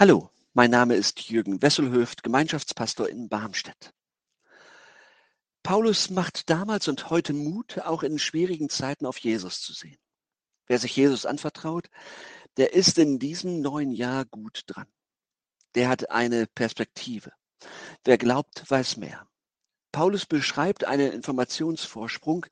Hallo, mein Name ist Jürgen Wesselhöft, Gemeinschaftspastor in Barmstedt. Paulus macht damals und heute Mut, auch in schwierigen Zeiten auf Jesus zu sehen. Wer sich Jesus anvertraut, der ist in diesem neuen Jahr gut dran. Der hat eine Perspektive. Wer glaubt, weiß mehr. Paulus beschreibt einen Informationsvorsprung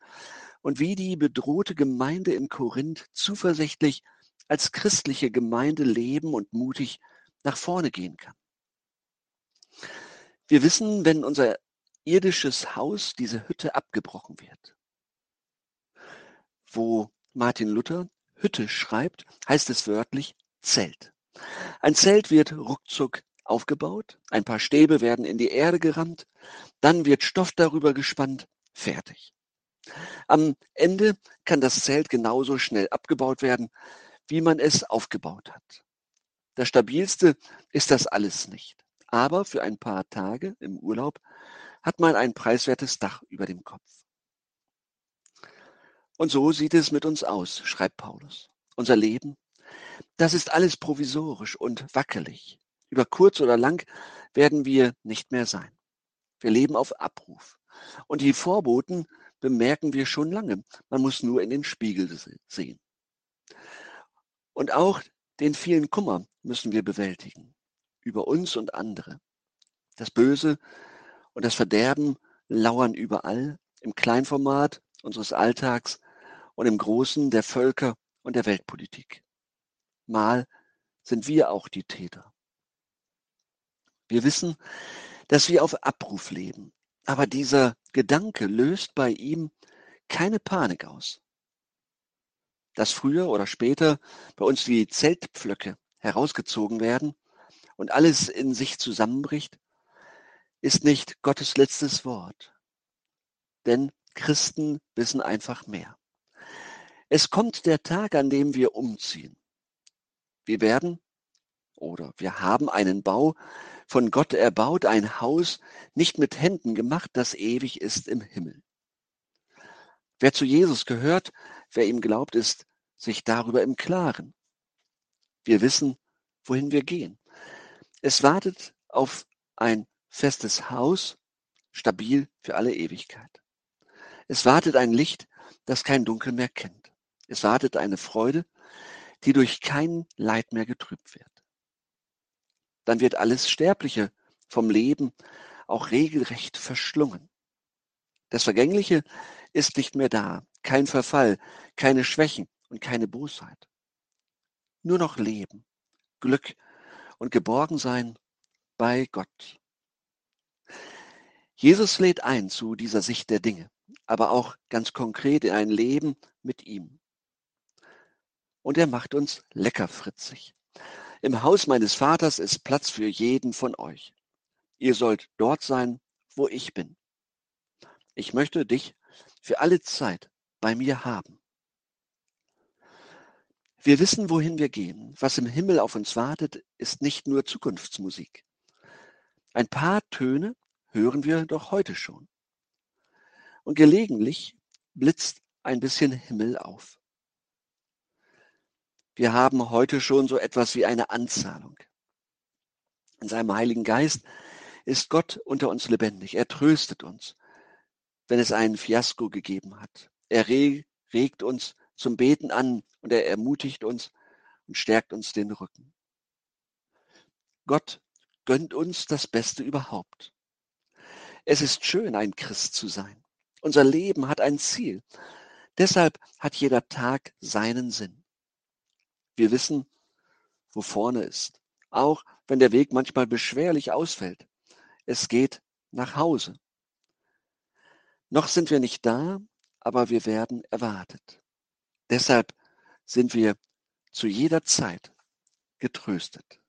und wie die bedrohte Gemeinde in Korinth zuversichtlich als christliche Gemeinde leben und mutig nach vorne gehen kann. Wir wissen, wenn unser irdisches Haus, diese Hütte abgebrochen wird. Wo Martin Luther Hütte schreibt, heißt es wörtlich Zelt. Ein Zelt wird ruckzuck aufgebaut, ein paar Stäbe werden in die Erde gerammt, dann wird Stoff darüber gespannt, fertig. Am Ende kann das Zelt genauso schnell abgebaut werden, wie man es aufgebaut hat. Das Stabilste ist das alles nicht. Aber für ein paar Tage im Urlaub hat man ein preiswertes Dach über dem Kopf. Und so sieht es mit uns aus, schreibt Paulus. Unser Leben, das ist alles provisorisch und wackelig. Über kurz oder lang werden wir nicht mehr sein. Wir leben auf Abruf. Und die Vorboten bemerken wir schon lange. Man muss nur in den Spiegel sehen. Und auch den vielen Kummer müssen wir bewältigen. Über uns und andere. Das Böse und das Verderben lauern überall, im Kleinformat unseres Alltags und im Großen der Völker und der Weltpolitik. Mal sind wir auch die Täter. Wir wissen, dass wir auf Abruf leben, aber dieser Gedanke löst bei ihm keine Panik aus dass früher oder später bei uns die Zeltpflöcke herausgezogen werden und alles in sich zusammenbricht, ist nicht Gottes letztes Wort. Denn Christen wissen einfach mehr. Es kommt der Tag, an dem wir umziehen. Wir werden oder wir haben einen Bau von Gott erbaut, ein Haus nicht mit Händen gemacht, das ewig ist im Himmel. Wer zu Jesus gehört, wer ihm glaubt, ist sich darüber im Klaren. Wir wissen, wohin wir gehen. Es wartet auf ein festes Haus, stabil für alle Ewigkeit. Es wartet ein Licht, das kein Dunkel mehr kennt. Es wartet eine Freude, die durch kein Leid mehr getrübt wird. Dann wird alles Sterbliche vom Leben auch regelrecht verschlungen. Das Vergängliche ist nicht mehr da, kein Verfall, keine Schwächen, und keine Bosheit. Nur noch Leben, Glück und Geborgensein bei Gott. Jesus lädt ein zu dieser Sicht der Dinge, aber auch ganz konkret in ein Leben mit ihm. Und er macht uns leckerfritzig. Im Haus meines Vaters ist Platz für jeden von euch. Ihr sollt dort sein, wo ich bin. Ich möchte dich für alle Zeit bei mir haben. Wir wissen, wohin wir gehen. Was im Himmel auf uns wartet, ist nicht nur Zukunftsmusik. Ein paar Töne hören wir doch heute schon. Und gelegentlich blitzt ein bisschen Himmel auf. Wir haben heute schon so etwas wie eine Anzahlung. In seinem Heiligen Geist ist Gott unter uns lebendig. Er tröstet uns, wenn es ein Fiasko gegeben hat. Er regt uns zum Beten an und er ermutigt uns und stärkt uns den Rücken. Gott gönnt uns das Beste überhaupt. Es ist schön, ein Christ zu sein. Unser Leben hat ein Ziel. Deshalb hat jeder Tag seinen Sinn. Wir wissen, wo vorne ist, auch wenn der Weg manchmal beschwerlich ausfällt. Es geht nach Hause. Noch sind wir nicht da, aber wir werden erwartet. Deshalb sind wir zu jeder Zeit getröstet.